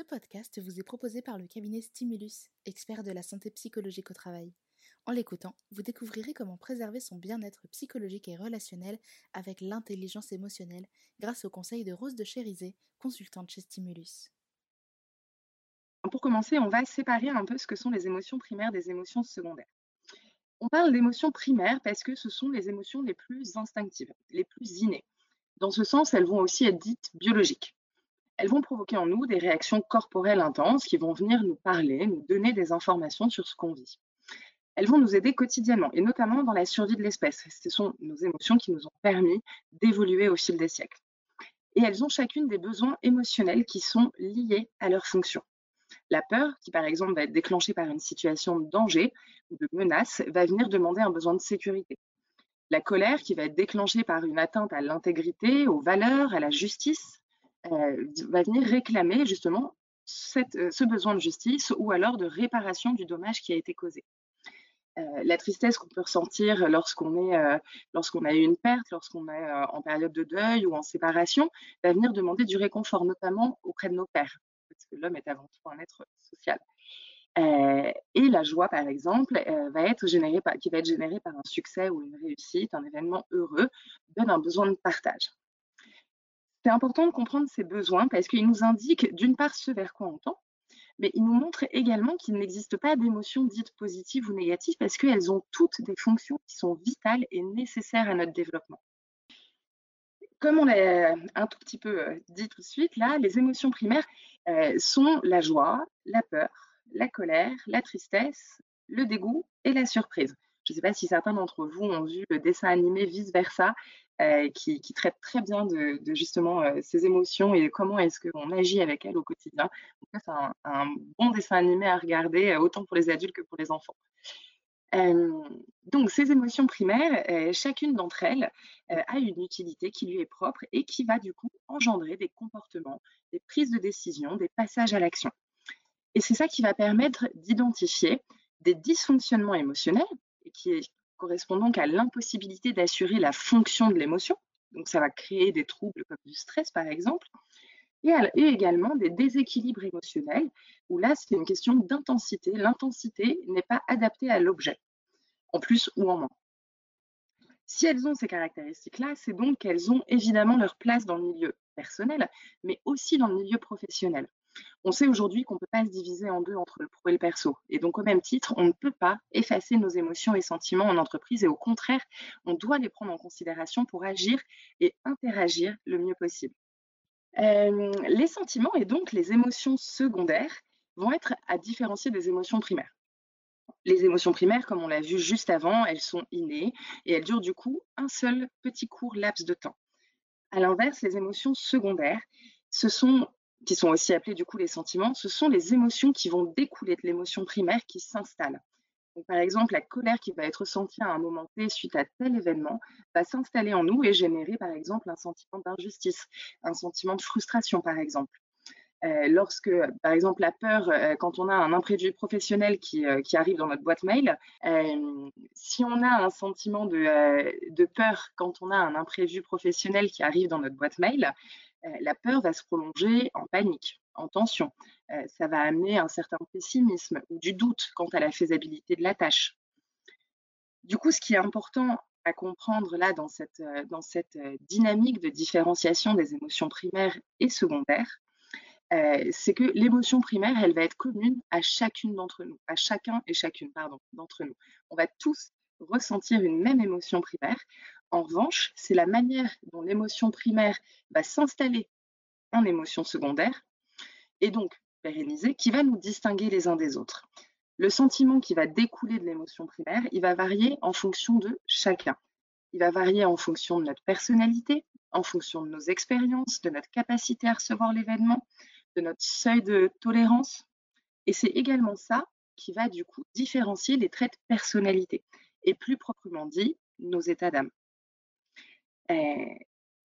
Ce podcast vous est proposé par le cabinet Stimulus, expert de la santé psychologique au travail. En l'écoutant, vous découvrirez comment préserver son bien-être psychologique et relationnel avec l'intelligence émotionnelle grâce au conseil de Rose de Chérisé, consultante chez Stimulus. Pour commencer, on va séparer un peu ce que sont les émotions primaires des émotions secondaires. On parle d'émotions primaires parce que ce sont les émotions les plus instinctives, les plus innées. Dans ce sens, elles vont aussi être dites biologiques. Elles vont provoquer en nous des réactions corporelles intenses qui vont venir nous parler, nous donner des informations sur ce qu'on vit. Elles vont nous aider quotidiennement et notamment dans la survie de l'espèce. Ce sont nos émotions qui nous ont permis d'évoluer au fil des siècles. Et elles ont chacune des besoins émotionnels qui sont liés à leur fonction. La peur, qui par exemple va être déclenchée par une situation de danger ou de menace, va venir demander un besoin de sécurité. La colère, qui va être déclenchée par une atteinte à l'intégrité, aux valeurs, à la justice, euh, va venir réclamer justement euh, ce besoin de justice ou alors de réparation du dommage qui a été causé. Euh, la tristesse qu'on peut ressentir lorsqu'on est lorsqu'on a eu une perte, lorsqu'on est en période de deuil ou en séparation, va venir demander du réconfort, notamment auprès de nos pères, parce que l'homme est avant tout un être social. et la joie, par exemple, qui va être générée par un succès ou une réussite, un événement heureux, donne un besoin de partage. C'est important de comprendre ces besoins parce qu'ils nous indiquent d'une part ce vers quoi on tend, mais ils nous montrent également qu'il n'existe pas d'émotions dites positives ou négatives parce qu'elles ont toutes des fonctions qui sont vitales et nécessaires à notre développement. Comme on l'a un tout petit peu euh, dit tout de suite, là, les émotions primaires euh, sont la joie, la peur, la colère, la tristesse, le dégoût et la surprise. Je ne sais pas si certains d'entre vous ont vu le dessin animé Vice Versa, euh, qui, traite très bien de, justement euh, ces émotions et comment est-ce qu'on agit avec elles au quotidien. C'est un, bon dessin animé à regarder, euh, autant pour les adultes que pour les enfants. donc ces émotions primaires, chacune d'entre elles a une utilité qui lui est propre et qui va du coup engendrer des comportements, des prises de décision, des passages à l'action. Et c'est ça qui va permettre d'identifier des dysfonctionnements émotionnels, et qui correspond donc à l'impossibilité d'assurer la fonction de l'émotion. Donc ça va créer des troubles comme du stress par exemple, et, également des déséquilibres émotionnels, où là c'est une question d'intensité. L'intensité n'est pas adaptée à l'objet, en plus ou en moins. Si elles ont ces caractéristiques-là, c'est donc qu'elles ont évidemment leur place dans le milieu personnel, mais aussi dans le milieu professionnel. On sait aujourd'hui qu'on ne peut pas se diviser en deux entre le pro et le perso. Et donc, au même titre, on ne peut pas effacer nos émotions et sentiments en entreprise. Et au contraire, on doit les prendre en considération pour agir et interagir le mieux possible. Euh, les sentiments et donc les émotions secondaires vont être à différencier des émotions primaires. Les émotions primaires, comme on l'a vu juste avant, elles sont innées et elles durent du coup un seul petit court laps de temps. À l'inverse, les émotions secondaires, ce sont qui sont aussi appelés du coup les sentiments, ce sont les émotions qui vont découler de l'émotion primaire qui s'installe. par exemple, la colère qui va être ressentie à un moment T suite à tel événement va s'installer en nous et générer par exemple un sentiment d'injustice, un sentiment de frustration par exemple. Euh, lorsque, par exemple, la peur, euh, quand on a un imprévu professionnel qui, euh, qui arrive dans notre boîte mail, si on a un sentiment de, de, peur quand on a un imprévu professionnel qui arrive dans notre boîte mail, la peur va se prolonger en panique, en tension. Euh, ça va amener un certain pessimisme ou du doute quant à la faisabilité de la tâche. Du coup, ce qui est important à comprendre là dans cette, euh, dans cette dynamique de différenciation des émotions primaires et secondaires, c'est que l'émotion primaire, elle va être commune à chacune d'entre nous, à chacun et chacune, pardon, d'entre nous. On va tous ressentir une même émotion primaire. En revanche, c'est la manière dont l'émotion primaire va s'installer en émotion secondaire et donc pérenniser qui va nous distinguer les uns des autres. Le sentiment qui va découler de l'émotion primaire, il va varier en fonction de chacun. Il va varier en fonction de notre personnalité, en fonction de nos expériences, de notre capacité à recevoir l'événement, de notre seuil de tolérance. Et c'est également ça qui va du coup différencier les traits de personnalité et plus proprement dit, nos états d'âme.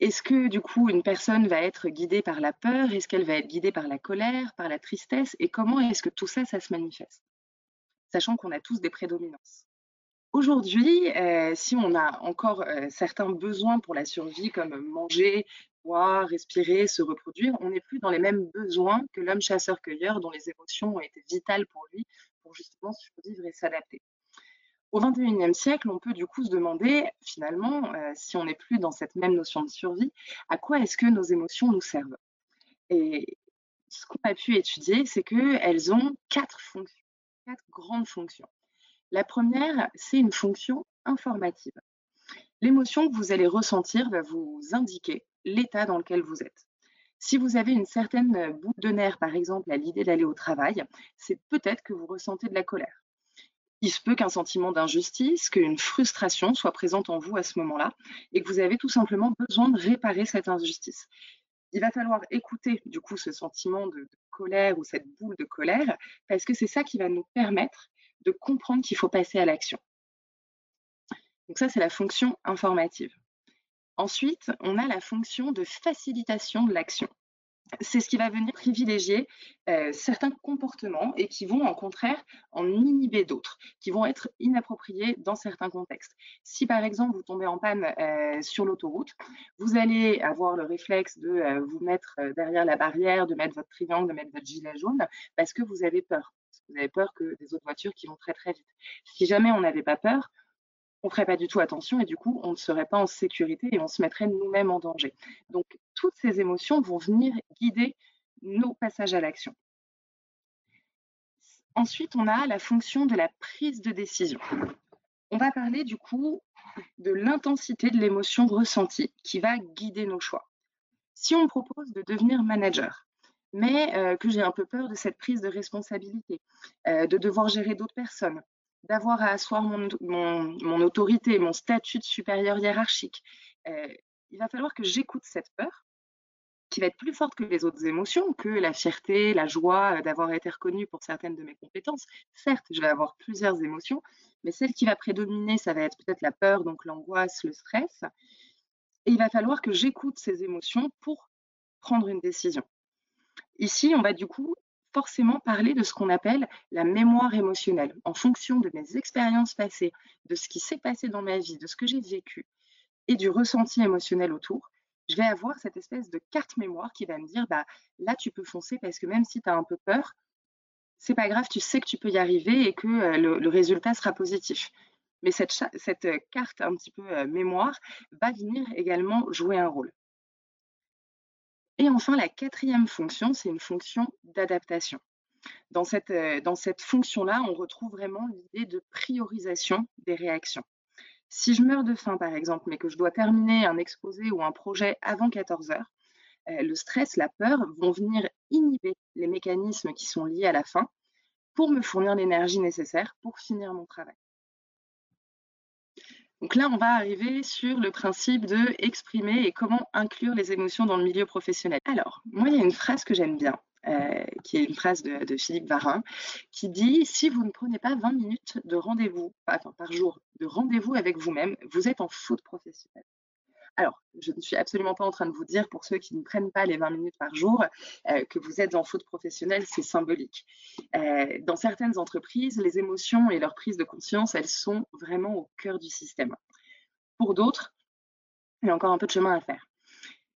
Est-ce que du coup une personne va être guidée par la peur? Est-ce qu'elle va être guidée par la colère, par la tristesse? Et comment est-ce que tout ça, ça se manifeste? Sachant qu'on a tous des prédominances. Aujourd'hui, euh, si on a encore euh, certains besoins pour la survie, comme manger, boire, respirer, se reproduire, on n'est plus dans les mêmes besoins que l'homme chasseur-cueilleur dont les émotions ont été vitales pour lui pour justement survivre et s'adapter. Au XXIe siècle, on peut du coup se demander finalement, euh, si on n'est plus dans cette même notion de survie, à quoi est-ce que nos émotions nous servent? Et ce qu'on a pu étudier, c'est qu'elles ont quatre fonctions, quatre grandes fonctions. La première, c'est une fonction informative. L'émotion que vous allez ressentir va vous indiquer l'état dans lequel vous êtes. Si vous avez une certaine boule de nerfs, par exemple, à l'idée d'aller au travail, c'est peut-être que vous ressentez de la colère. Il se peut qu'un sentiment d'injustice, qu'une frustration soit présente en vous à ce moment-là et que vous avez tout simplement besoin de réparer cette injustice. Il va falloir écouter du coup ce sentiment de, colère ou cette boule de colère parce que c'est ça qui va nous permettre de comprendre qu'il faut passer à l'action. Donc ça, c'est la fonction informative. Ensuite, on a la fonction de facilitation de l'action. C'est ce qui va venir privilégier euh, certains comportements et qui vont, en contraire, en inhiber d'autres, qui vont être inappropriés dans certains contextes. Si, par exemple, vous tombez en panne euh, sur l'autoroute, vous allez avoir le réflexe de euh, vous mettre derrière la barrière, de mettre votre triangle, de mettre votre gilet jaune, parce que vous avez peur. vous avez peur que des autres voitures qui vont très très vite. Si jamais on n'avait pas peur, on ne ferait pas du tout attention et du coup, on ne serait pas en sécurité et on se mettrait nous-mêmes en danger. Donc, toutes ces émotions vont venir guider nos passages à l'action. Ensuite, on a la fonction de la prise de décision. On va parler du coup de l'intensité de l'émotion ressentie qui va guider nos choix. Si on me propose de devenir manager, mais euh, que j'ai un peu peur de cette prise de responsabilité, euh, de devoir gérer d'autres personnes, d'avoir à asseoir mon, autorité, mon statut de supérieur hiérarchique. Euh, il va falloir que j'écoute cette peur, qui va être plus forte que les autres émotions, que la fierté, la joie d'avoir été reconnue pour certaines de mes compétences. Certes, je vais avoir plusieurs émotions, mais celle qui va prédominer, ça va être peut-être la peur, donc l'angoisse, le stress. Et il va falloir que j'écoute ces émotions pour prendre une décision. Ici, on va du coup forcément parler de ce qu'on appelle la mémoire émotionnelle. En fonction de mes expériences passées, de ce qui s'est passé dans ma vie, de ce que j'ai vécu et du ressenti émotionnel autour, je vais avoir cette espèce de carte mémoire qui va me dire bah là tu peux foncer parce que même si tu as un peu peur, c'est pas grave, tu sais que tu peux y arriver et que euh, le, résultat sera positif. Mais cette, carte un petit peu euh, mémoire va venir également jouer un rôle. Et enfin, la quatrième fonction, c'est une fonction d'adaptation. Dans cette, euh, dans cette fonction-là, on retrouve vraiment l'idée de priorisation des réactions. Si je meurs de faim, par exemple, mais que je dois terminer un exposé ou un projet avant 14 heures, euh, le stress, la peur vont venir inhiber les mécanismes qui sont liés à la faim pour me fournir l'énergie nécessaire pour finir mon travail. Donc là, on va arriver sur le principe de exprimer et comment inclure les émotions dans le milieu professionnel. Alors, moi, il y a une phrase que j'aime bien, euh, qui est une phrase de, Philippe Varin, qui dit si vous ne prenez pas 20 minutes de rendez-vous, enfin par jour, de rendez-vous avec vous-même, vous êtes en faute professionnelle. Alors, je ne suis absolument pas en train de vous dire, pour ceux qui ne prennent pas les 20 minutes par jour, euh, que vous êtes en faute professionnelle, c'est symbolique. Euh, dans certaines entreprises, les émotions et leur prise de conscience, elles sont vraiment au cœur du système. Pour d'autres, il y a encore un peu de chemin à faire.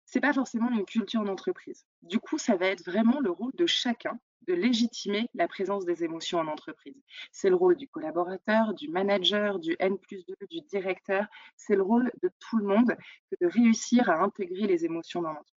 Ce n'est pas forcément une culture d'entreprise. Du coup, ça va être vraiment le rôle de chacun de légitimer la présence des émotions en entreprise. C'est le rôle du collaborateur, du manager, du N plus 2, du directeur. C'est le rôle de tout le monde de réussir à intégrer les émotions dans l'entreprise.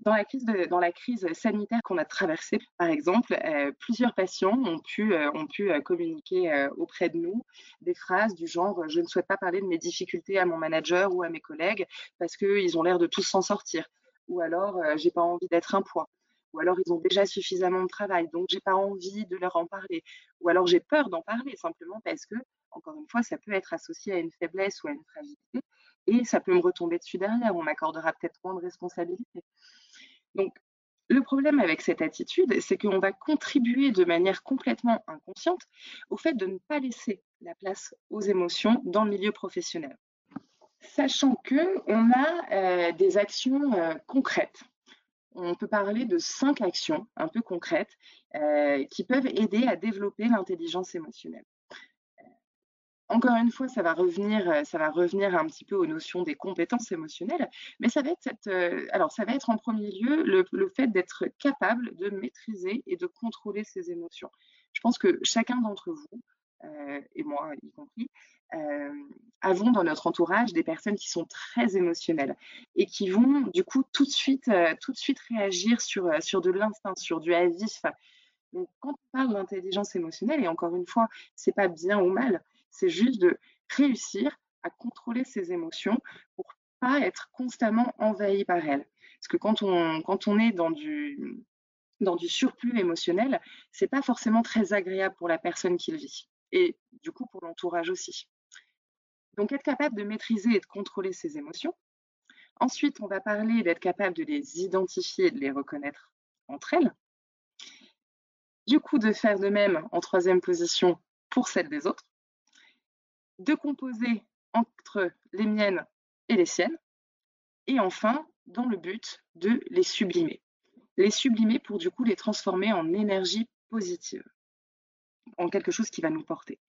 Dans la, crise sanitaire qu'on a traversée, par exemple, euh, plusieurs patients ont pu, euh, euh, communiquer auprès de nous des phrases du genre Je ne souhaite pas parler de mes difficultés à mon manager ou à mes collègues parce qu'ils ont l'air de tous s'en sortir. Ou alors, j'ai pas envie d'être un poids ou alors ils ont déjà suffisamment de travail, donc j'ai pas envie de leur en parler, ou alors j'ai peur d'en parler simplement parce que, encore une fois, ça peut être associé à une faiblesse ou à une fragilité, et ça peut me retomber dessus derrière, on m'accordera peut-être moins de responsabilité. Donc, le problème avec cette attitude, c'est qu'on va contribuer de manière complètement inconsciente au fait de ne pas laisser la place aux émotions dans le milieu professionnel. Sachant qu'on a euh, des actions euh, concrètes on peut parler de cinq actions un peu concrètes euh, qui peuvent aider à développer l'intelligence émotionnelle. encore une fois, ça va revenir, heu, ça va revenir un petit peu aux notions des compétences émotionnelles, mais ça va être alors ça va être en premier lieu le fait d'être capable de maîtriser et de contrôler ses émotions. Je pense que chacun d'entre vous, et moi y compris, avons dans notre entourage des personnes qui sont très émotionnelles et qui vont du coup tout de suite, heu, tout de suite réagir sur, heu, sur de l'instinct, sur du à vif. Donc quand on parle d'intelligence émotionnelle et encore une fois, c'est pas bien ou mal, c'est juste de réussir à contrôler ses émotions pour pas être constamment envahi par elles. Parce que quand on quand on est dans du dans du surplus émotionnel, c'est pas forcément très agréable pour la personne qui le vit et du coup pour l'entourage aussi. Donc être capable de maîtriser et de contrôler ses émotions. Ensuite, on va parler d'être capable de les identifier et de les reconnaître entre elles. Du coup, de faire de même en troisième position pour celle des autres. De composer entre les miennes et les siennes. Et enfin, dans le but de les sublimer. Les sublimer pour du coup les transformer en énergie positive, en quelque chose qui va nous porter.